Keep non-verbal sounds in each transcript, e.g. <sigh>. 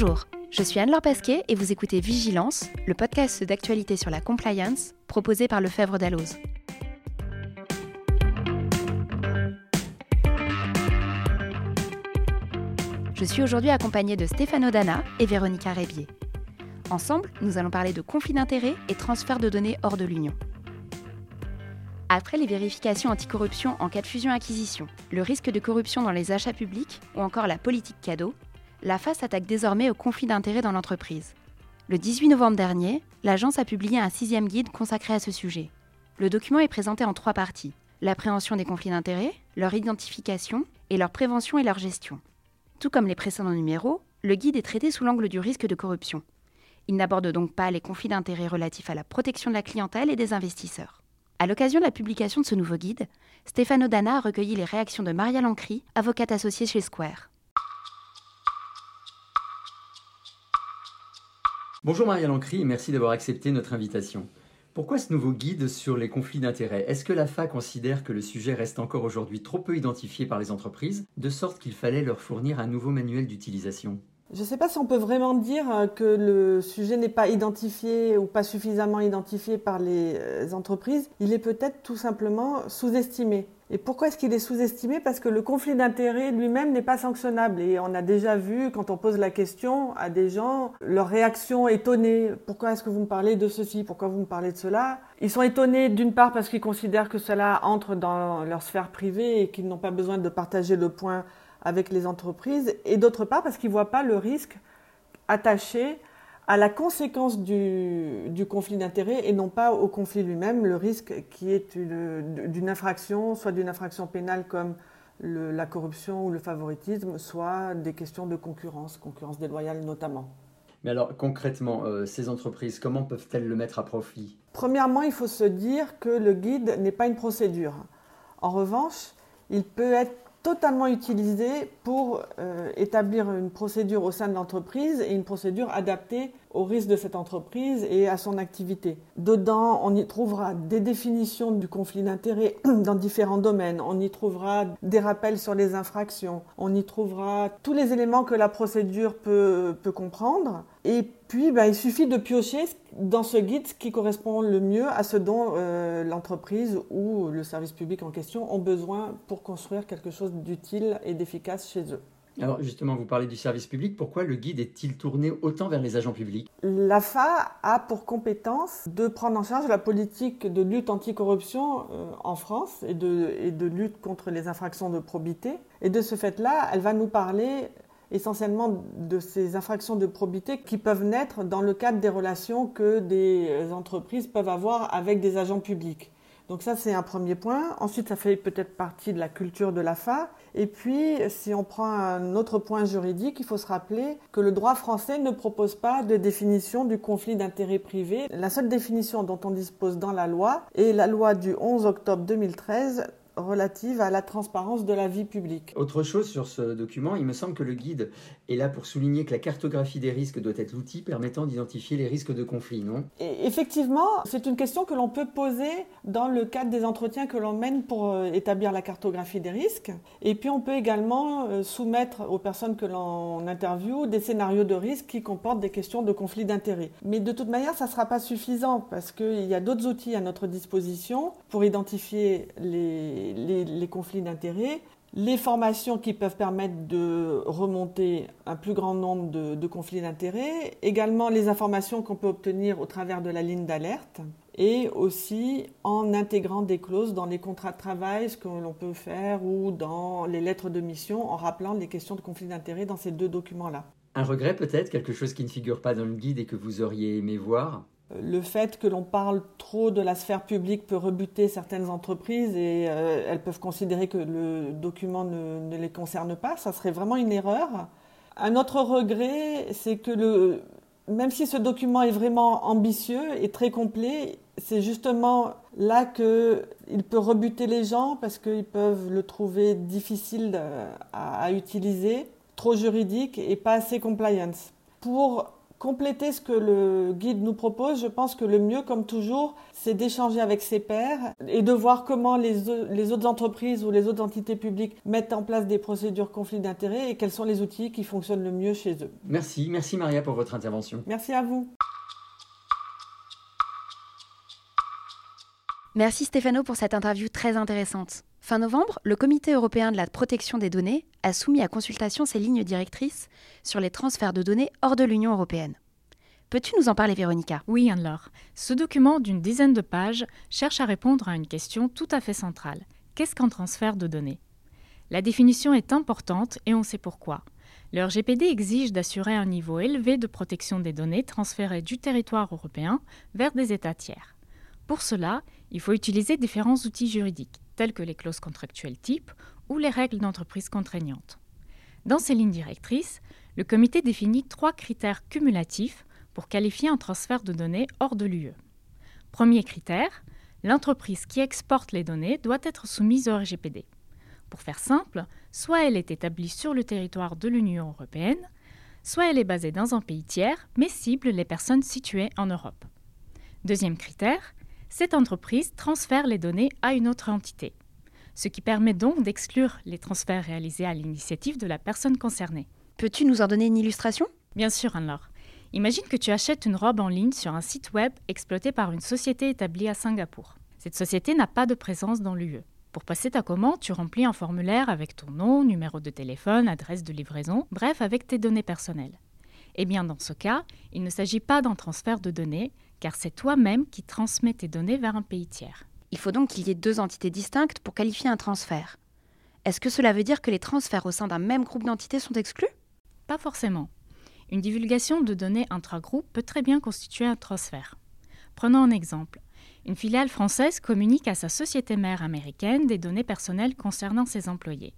Bonjour, je suis Anne-Laure Pasquet et vous écoutez Vigilance, le podcast d'actualité sur la compliance proposé par Lefebvre Dalloz. Je suis aujourd'hui accompagnée de Stéphano Dana et Véronica Rébier. Ensemble, nous allons parler de conflits d'intérêts et transfert de données hors de l'Union. Après les vérifications anticorruption en cas de fusion-acquisition, le risque de corruption dans les achats publics ou encore la politique cadeau, la FA s'attaque désormais au conflit d'intérêts dans l'entreprise. Le 18 novembre dernier, l'agence a publié un sixième guide consacré à ce sujet. Le document est présenté en trois parties l'appréhension des conflits d'intérêts, leur identification et leur prévention et leur gestion. Tout comme les précédents numéros, le guide est traité sous l'angle du risque de corruption. Il n'aborde donc pas les conflits d'intérêts relatifs à la protection de la clientèle et des investisseurs. À l'occasion de la publication de ce nouveau guide, Stéphane Dana a recueilli les réactions de Maria Lancry, avocate associée chez Square. Bonjour Maria Lancry et merci d'avoir accepté notre invitation. Pourquoi ce nouveau guide sur les conflits d'intérêts? Est-ce que l'AFA considère que le sujet reste encore aujourd'hui trop peu identifié par les entreprises, de sorte qu'il fallait leur fournir un nouveau manuel d'utilisation? Je ne sais pas si on peut vraiment dire euh, que le sujet n'est pas identifié ou pas suffisamment identifié par les euh, entreprises. Il est peut-être tout simplement sous-estimé. Et pourquoi est-ce qu'il est sous-estimé? Parce que le conflit d'intérêts lui-même n'est pas sanctionnable. Et on a déjà vu, quand on pose la question à des gens, leur réaction étonnée. Pourquoi est-ce que vous me parlez de ceci? Pourquoi vous me parlez de cela? Ils sont étonnés d'une part parce qu'ils considèrent que cela entre dans leur sphère privée et qu'ils n'ont pas besoin de partager le point avec les entreprises, et d'autre part parce qu'ils ne voient pas le risque attaché à la conséquence du, conflit d'intérêts et non pas au conflit lui-même, le risque qui est d'une infraction, soit d'une infraction pénale comme la corruption ou le favoritisme, soit des questions de concurrence, concurrence déloyale notamment. Mais alors concrètement, euh, ces entreprises, comment peuvent-elles le mettre à profit? Premièrement, il faut se dire que le guide n'est pas une procédure. En revanche, il peut être totalement utilisé pour euh, établir une procédure au sein de l'entreprise et une procédure adaptée au risque de cette entreprise et à son activité. Dedans, on y trouvera des définitions du conflit d'intérêts <clears throat> dans différents domaines, on y trouvera des rappels sur les infractions, on y trouvera tous les éléments que la procédure peut, peut comprendre. Et puis, ben, il suffit de piocher dans ce guide qui correspond le mieux à ce dont euh, l'entreprise ou le service public en question ont besoin pour construire quelque chose d'utile et d'efficace chez eux. Alors justement, vous parlez du service public. Pourquoi le guide est-il tourné autant vers les agents publics? L'AFA a pour compétence de prendre en charge la politique de lutte anticorruption euh, en France et de, et de lutte contre les infractions de probité. Et de ce fait-là, elle va nous parler essentiellement de ces infractions de probité qui peuvent naître dans le cadre des relations que des entreprises peuvent avoir avec des agents publics. Donc ça, c'est un premier point. Ensuite, ça fait peut-être partie de la culture de l'AFA. Et puis, si on prend un autre point juridique, il faut se rappeler que le droit français ne propose pas de définition du conflit d'intérêt privé. La seule définition dont on dispose dans la loi est la loi du 11 octobre 2013 relative à la transparence de la vie publique. Autre chose sur ce document, il me semble que le guide est là pour souligner que la cartographie des risques doit être l'outil permettant d'identifier les risques de conflit, non? Effectivement, c'est une question que l'on peut poser dans le cadre des entretiens que l'on mène pour euh, établir la cartographie des risques. Et puis on peut également euh, soumettre aux personnes que l'on interviewe des scénarios de risque qui comportent des questions de conflit d'intérêts. Mais de toute manière, ça ne sera pas suffisant parce qu'il y a d'autres outils à notre disposition pour identifier les les, conflits d'intérêts, les formations qui peuvent permettre de remonter un plus grand nombre de, conflits d'intérêts, également les informations qu'on peut obtenir au travers de la ligne d'alerte, et aussi en intégrant des clauses dans les contrats de travail, ce que l'on peut faire, ou dans les lettres de mission, en rappelant les questions de conflits d'intérêts dans ces deux documents-là. Un regret peut-être, quelque chose qui ne figure pas dans le guide et que vous auriez aimé voir? Le fait que l'on parle trop de la sphère publique peut rebuter certaines entreprises et euh, elles peuvent considérer que le document ne, les concerne pas. Ça serait vraiment une erreur. Un autre regret, c'est que le, même si ce document est vraiment ambitieux et très complet, c'est justement là qu'il peut rebuter les gens parce qu'ils peuvent le trouver difficile à, à utiliser, trop juridique et pas assez compliance. Pour compléter ce que le guide nous propose, je pense que le mieux, comme toujours, c'est d'échanger avec ses pairs et de voir comment les, les, autres entreprises ou les autres entités publiques mettent en place des procédures conflits d'intérêts et quels sont les outils qui fonctionnent le mieux chez eux. Merci, merci Maria pour votre intervention. Merci à vous. Merci Stéphano pour cette interview très intéressante. Fin novembre, le Comité européen de la protection des données a soumis à consultation ses lignes directrices sur les transferts de données hors de l'Union européenne. Peux-tu nous en parler, Véronica? Oui, Anne-Laure. Ce document d'une dizaine de pages cherche à répondre à une question tout à fait centrale. Qu'est-ce qu'un transfert de données? La définition est importante et on sait pourquoi. Le RGPD exige d'assurer un niveau élevé de protection des données transférées du territoire européen vers des États tiers. Pour cela, il faut utiliser différents outils juridiques, tels que les clauses contractuelles type ou les règles d'entreprise contraignantes. Dans ces lignes directrices, le comité définit trois critères cumulatifs pour qualifier un transfert de données hors de l'UE. Premier critère, l'entreprise qui exporte les données doit être soumise au RGPD. Pour faire simple, soit elle est établie sur le territoire de l'Union européenne, soit elle est basée dans un pays tiers, mais cible les personnes situées en Europe. Deuxième critère, cette entreprise transfère les données à une autre entité, ce qui permet donc d'exclure les transferts réalisés à l'initiative de la personne concernée. Peux-tu nous en donner une illustration? Bien sûr, Anne-Laure. Imagine que tu achètes une robe en ligne sur un site web exploité par une société établie à Singapour. Cette société n'a pas de présence dans l'UE. Pour passer ta commande, tu remplis un formulaire avec ton nom, numéro de téléphone, adresse de livraison, bref, avec tes données personnelles. Eh bien, dans ce cas, il ne s'agit pas d'un transfert de données, car c'est toi-même qui transmets tes données vers un pays tiers. Il faut donc qu'il y ait deux entités distinctes pour qualifier un transfert. Est-ce que cela veut dire que les transferts au sein d'un même groupe d'entités sont exclus? Pas forcément. Une divulgation de données intra-groupe peut très bien constituer un transfert. Prenons un exemple. Une filiale française communique à sa société mère américaine des données personnelles concernant ses employés.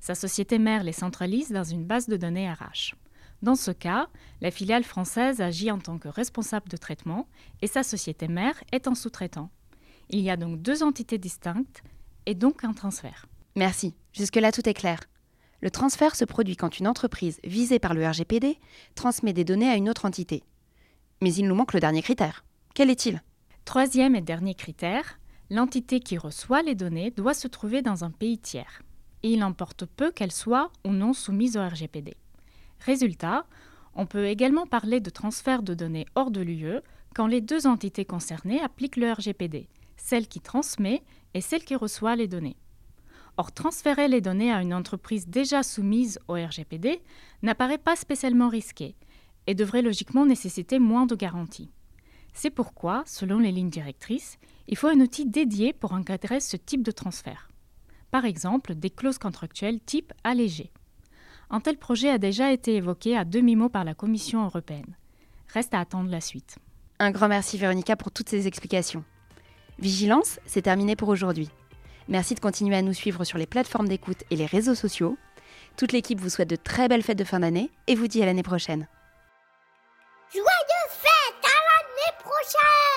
Sa société mère les centralise dans une base de données RH. Dans ce cas, la filiale française agit en tant que responsable de traitement et sa société mère est en sous-traitant. Il y a donc deux entités distinctes et donc un transfert. Merci, jusque-là tout est clair. Le transfert se produit quand une entreprise visée par le RGPD transmet des données à une autre entité. Mais il nous manque le dernier critère. Quel est-il? Troisième et dernier critère, l'entité qui reçoit les données doit se trouver dans un pays tiers. Et il importe peu qu'elle soit ou non soumise au RGPD. Résultat, on peut également parler de transfert de données hors de l'UE quand les deux entités concernées appliquent le RGPD, celle qui transmet et celle qui reçoit les données. Or, transférer les données à une entreprise déjà soumise au RGPD n'apparaît pas spécialement risqué et devrait logiquement nécessiter moins de garanties. C'est pourquoi, selon les lignes directrices, il faut un outil dédié pour encadrer ce type de transfert. Par exemple, des clauses contractuelles type allégé. Un tel projet a déjà été évoqué à demi-mot par la Commission européenne. Reste à attendre la suite. Un grand merci Véronica pour toutes ces explications. Vigilance, c'est terminé pour aujourd'hui. Merci de continuer à nous suivre sur les plateformes d'écoute et les réseaux sociaux. Toute l'équipe vous souhaite de très belles fêtes de fin d'année et vous dit à l'année prochaine. Joyeuses fêtes à l'année prochaine